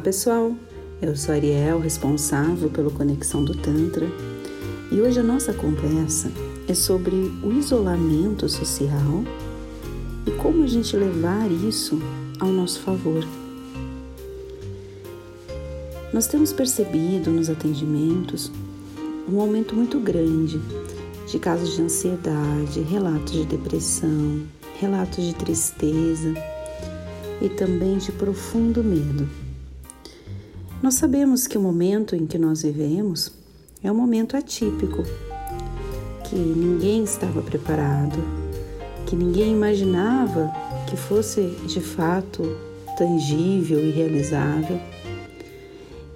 pessoal, eu sou Ariel, responsável pela Conexão do Tantra, e hoje a nossa conversa é sobre o isolamento social e como a gente levar isso ao nosso favor. Nós temos percebido nos atendimentos um aumento muito grande de casos de ansiedade, relatos de depressão, relatos de tristeza e também de profundo medo. Nós sabemos que o momento em que nós vivemos é um momento atípico, que ninguém estava preparado, que ninguém imaginava que fosse de fato tangível e realizável,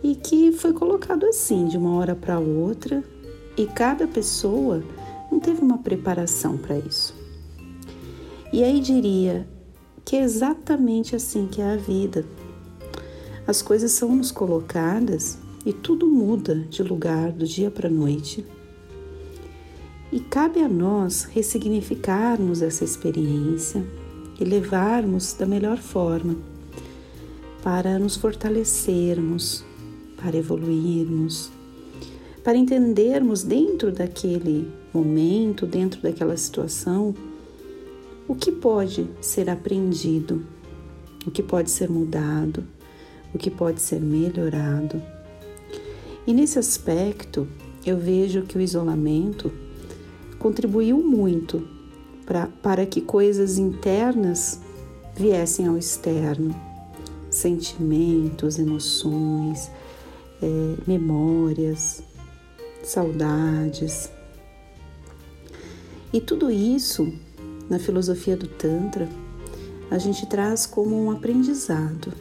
e que foi colocado assim de uma hora para outra, e cada pessoa não teve uma preparação para isso. E aí diria, que é exatamente assim que é a vida. As coisas são nos colocadas e tudo muda de lugar do dia para a noite. E cabe a nós ressignificarmos essa experiência e levarmos da melhor forma para nos fortalecermos, para evoluirmos, para entendermos dentro daquele momento, dentro daquela situação, o que pode ser aprendido, o que pode ser mudado, o que pode ser melhorado. E nesse aspecto, eu vejo que o isolamento contribuiu muito pra, para que coisas internas viessem ao externo sentimentos, emoções, é, memórias, saudades. E tudo isso na filosofia do Tantra, a gente traz como um aprendizado.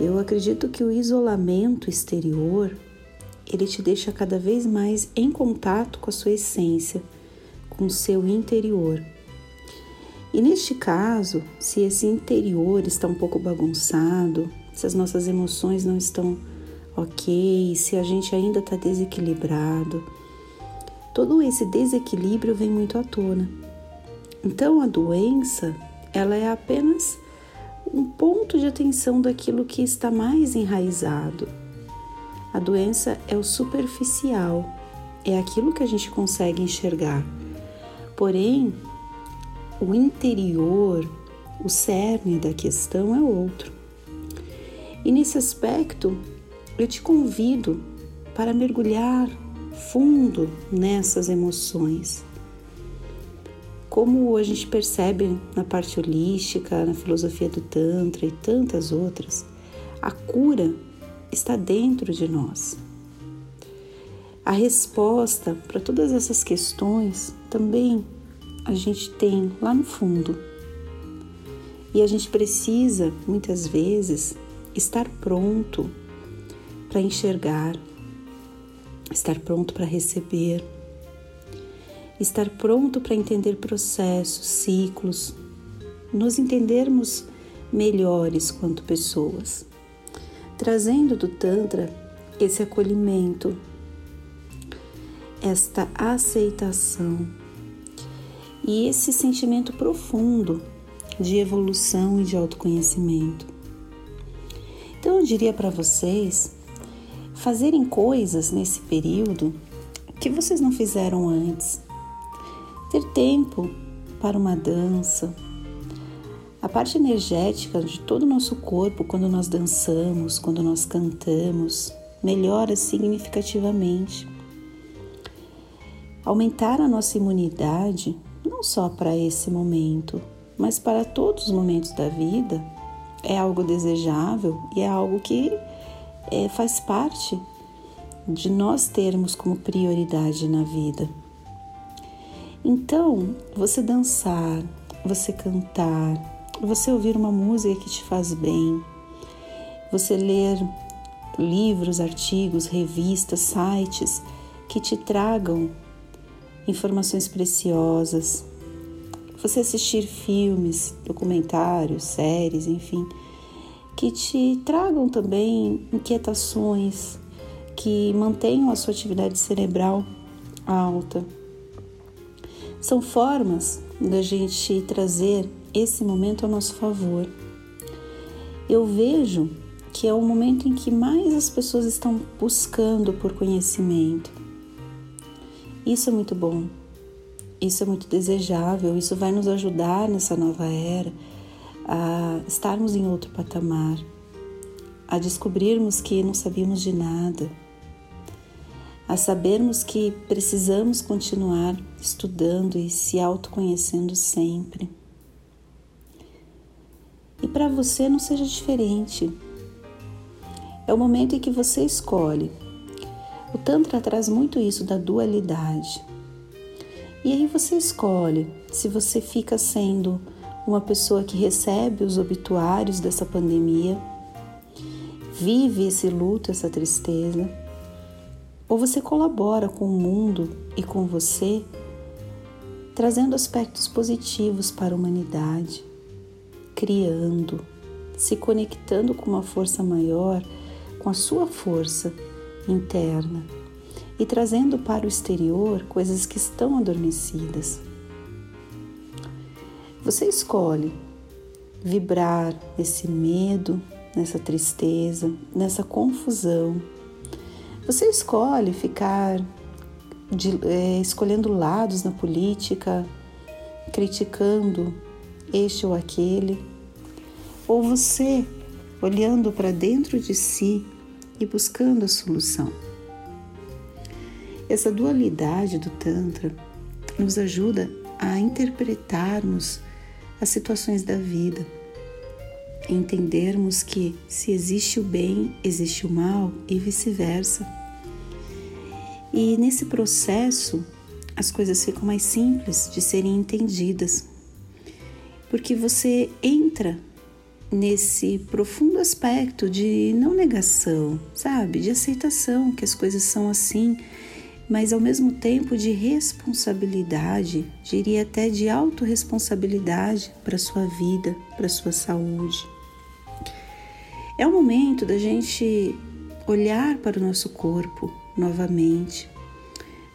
Eu acredito que o isolamento exterior, ele te deixa cada vez mais em contato com a sua essência, com o seu interior. E neste caso, se esse interior está um pouco bagunçado, se as nossas emoções não estão ok, se a gente ainda está desequilibrado, todo esse desequilíbrio vem muito à tona. Então a doença, ela é apenas um ponto de atenção daquilo que está mais enraizado. A doença é o superficial, é aquilo que a gente consegue enxergar. Porém, o interior, o cerne da questão é outro. E nesse aspecto, eu te convido para mergulhar fundo nessas emoções como a gente percebe na parte holística, na filosofia do Tantra e tantas outras, a cura está dentro de nós. A resposta para todas essas questões também a gente tem lá no fundo. E a gente precisa, muitas vezes, estar pronto para enxergar, estar pronto para receber estar pronto para entender processos, ciclos, nos entendermos melhores quanto pessoas, trazendo do Tantra esse acolhimento, esta aceitação e esse sentimento profundo de evolução e de autoconhecimento. Então eu diria para vocês fazerem coisas nesse período que vocês não fizeram antes ter tempo para uma dança. A parte energética de todo o nosso corpo, quando nós dançamos, quando nós cantamos, melhora significativamente. Aumentar a nossa imunidade, não só para esse momento, mas para todos os momentos da vida, é algo desejável e é algo que é, faz parte de nós termos como prioridade na vida. Então, você dançar, você cantar, você ouvir uma música que te faz bem, você ler livros, artigos, revistas, sites que te tragam informações preciosas, você assistir filmes, documentários, séries, enfim, que te tragam também inquietações, que mantenham a sua atividade cerebral alta são formas da gente trazer esse momento ao nosso favor. Eu vejo que é o momento em que mais as pessoas estão buscando por conhecimento. Isso é muito bom, isso é muito desejável, isso vai nos ajudar nessa nova era a estarmos em outro patamar, a descobrirmos que não sabíamos de nada, a sabermos que precisamos continuar estudando e se autoconhecendo sempre. E para você não seja diferente. É o momento em que você escolhe. O Tantra traz muito isso da dualidade. E aí você escolhe se você fica sendo uma pessoa que recebe os obituários dessa pandemia, vive esse luto, essa tristeza, ou você colabora com o mundo e com você, trazendo aspectos positivos para a humanidade, criando, se conectando com uma força maior, com a sua força interna e trazendo para o exterior coisas que estão adormecidas. Você escolhe vibrar nesse medo, nessa tristeza, nessa confusão. Você escolhe ficar de, é, escolhendo lados na política, criticando este ou aquele, ou você olhando para dentro de si e buscando a solução. Essa dualidade do Tantra nos ajuda a interpretarmos as situações da vida, entendermos que se existe o bem, existe o mal e vice-versa. E nesse processo, as coisas ficam mais simples de serem entendidas, porque você entra nesse profundo aspecto de não negação, sabe? De aceitação que as coisas são assim mas ao mesmo tempo de responsabilidade, diria até de autorresponsabilidade para a sua vida, para sua saúde. É o momento da gente olhar para o nosso corpo novamente,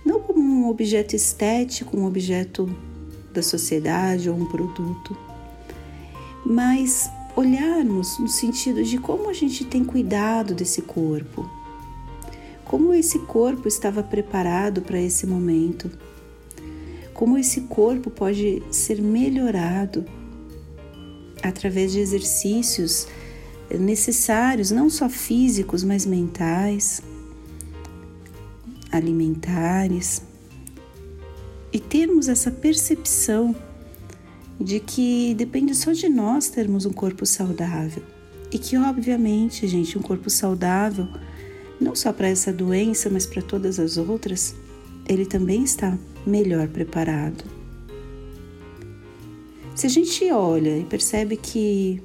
não como um objeto estético, um objeto da sociedade ou um produto, mas olharmos no sentido de como a gente tem cuidado desse corpo, como esse corpo estava preparado para esse momento, como esse corpo pode ser melhorado através de exercícios necessários, não só físicos, mas mentais, alimentares, e termos essa percepção de que depende só de nós termos um corpo saudável. E que, obviamente, gente, um corpo saudável não só para essa doença, mas para todas as outras, ele também está melhor preparado. Se a gente olha e percebe que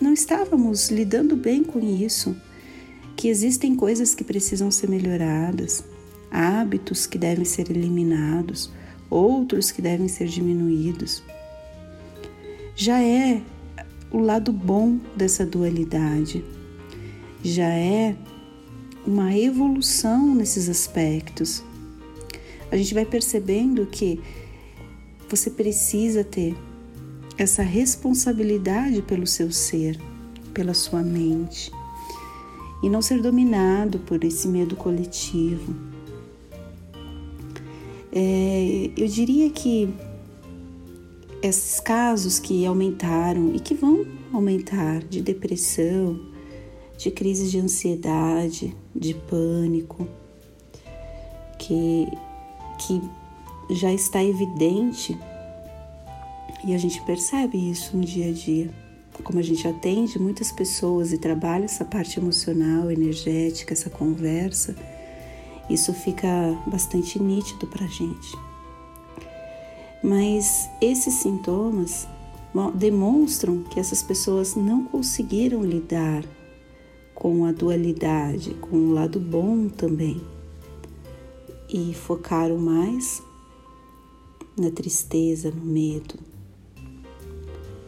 não estávamos lidando bem com isso, que existem coisas que precisam ser melhoradas, hábitos que devem ser eliminados, outros que devem ser diminuídos, já é o lado bom dessa dualidade, já é uma evolução nesses aspectos. A gente vai percebendo que você precisa ter essa responsabilidade pelo seu ser, pela sua mente, e não ser dominado por esse medo coletivo. É, eu diria que esses casos que aumentaram e que vão aumentar de depressão, de crises de ansiedade, de pânico, que, que já está evidente e a gente percebe isso no dia a dia. Como a gente atende muitas pessoas e trabalha essa parte emocional, energética, essa conversa, isso fica bastante nítido para a gente. Mas esses sintomas demonstram que essas pessoas não conseguiram lidar com a dualidade, com o lado bom também, e focaram mais na tristeza, no medo.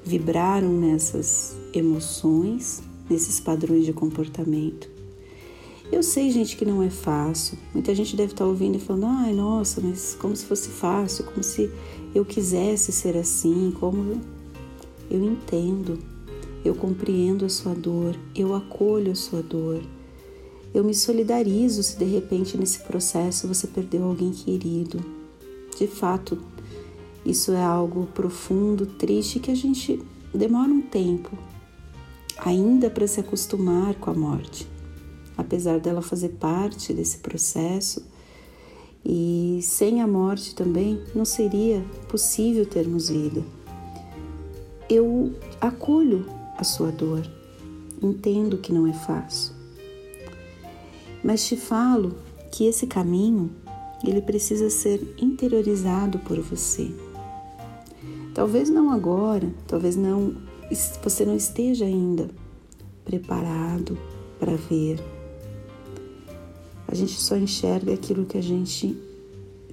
Vibraram nessas emoções, nesses padrões de comportamento. Eu sei, gente, que não é fácil. Muita gente deve estar ouvindo e falando: ai, nossa, mas como se fosse fácil, como se eu quisesse ser assim, como. Eu entendo. Eu compreendo a sua dor, eu acolho a sua dor. Eu me solidarizo se de repente nesse processo você perdeu alguém querido. De fato, isso é algo profundo, triste que a gente demora um tempo ainda para se acostumar com a morte. Apesar dela fazer parte desse processo, e sem a morte também não seria possível termos vida. Eu acolho a sua dor, entendo que não é fácil, mas te falo que esse caminho ele precisa ser interiorizado por você. Talvez não agora, talvez não você não esteja ainda preparado para ver. A gente só enxerga aquilo que a gente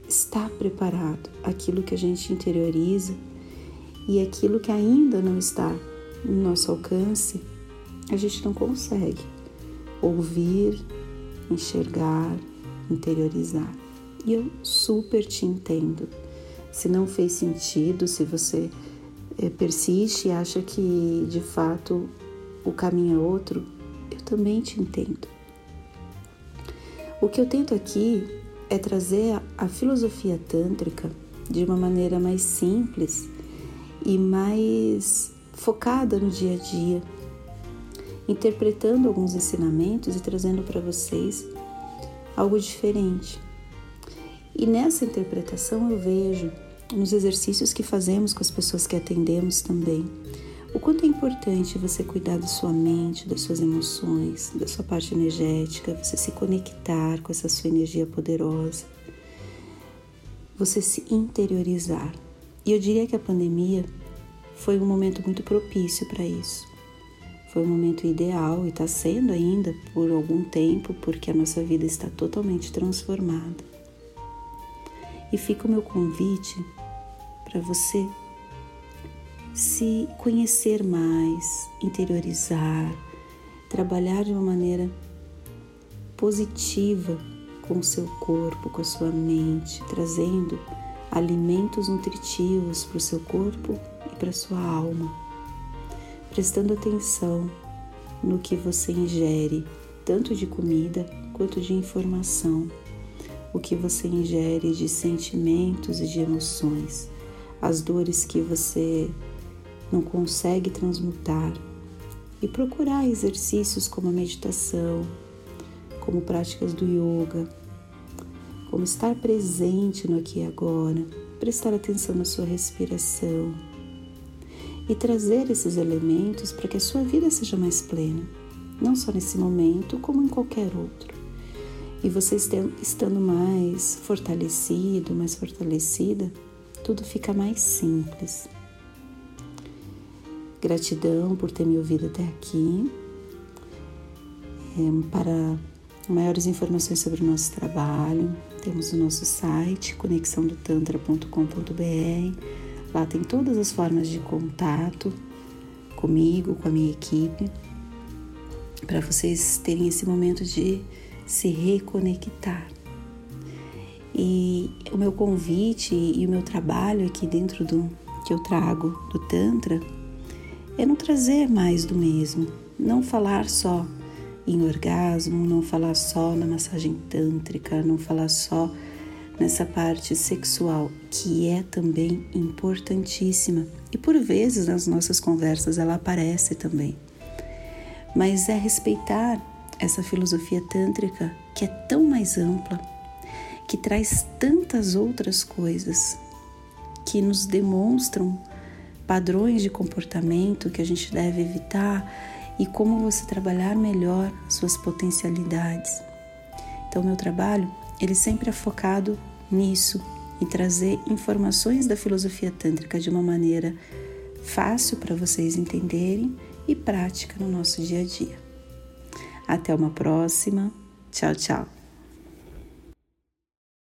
está preparado, aquilo que a gente interioriza e aquilo que ainda não está no nosso alcance, a gente não consegue ouvir, enxergar, interiorizar. E eu super te entendo. Se não fez sentido, se você é, persiste e acha que de fato o caminho é outro, eu também te entendo. O que eu tento aqui é trazer a filosofia tântrica de uma maneira mais simples e mais focada no dia a dia, interpretando alguns ensinamentos e trazendo para vocês algo diferente. E nessa interpretação eu vejo nos exercícios que fazemos com as pessoas que atendemos também, o quanto é importante você cuidar da sua mente, das suas emoções, da sua parte energética, você se conectar com essa sua energia poderosa, você se interiorizar. E eu diria que a pandemia foi um momento muito propício para isso. Foi um momento ideal e está sendo ainda por algum tempo, porque a nossa vida está totalmente transformada. E fica o meu convite para você se conhecer mais, interiorizar, trabalhar de uma maneira positiva com o seu corpo, com a sua mente, trazendo alimentos nutritivos para o seu corpo e para sua alma, prestando atenção no que você ingere, tanto de comida quanto de informação, o que você ingere de sentimentos e de emoções, as dores que você não consegue transmutar. E procurar exercícios como a meditação, como práticas do yoga, como estar presente no aqui e agora, prestar atenção na sua respiração e trazer esses elementos para que a sua vida seja mais plena, não só nesse momento, como em qualquer outro. E você estando mais fortalecido, mais fortalecida, tudo fica mais simples. Gratidão por ter me ouvido até aqui. É, para maiores informações sobre o nosso trabalho, temos o nosso site conexãodotantra.com.br. Lá tem todas as formas de contato comigo, com a minha equipe, para vocês terem esse momento de se reconectar. E o meu convite e o meu trabalho aqui dentro do que eu trago do Tantra é não trazer mais do mesmo, não falar só em orgasmo, não falar só na massagem tântrica, não falar só nessa parte sexual, que é também importantíssima e por vezes nas nossas conversas ela aparece também. Mas é respeitar essa filosofia tântrica que é tão mais ampla, que traz tantas outras coisas que nos demonstram padrões de comportamento que a gente deve evitar e como você trabalhar melhor suas potencialidades. Então, meu trabalho, ele sempre é focado nisso, em trazer informações da filosofia tântrica de uma maneira fácil para vocês entenderem e prática no nosso dia a dia. Até uma próxima. Tchau, tchau.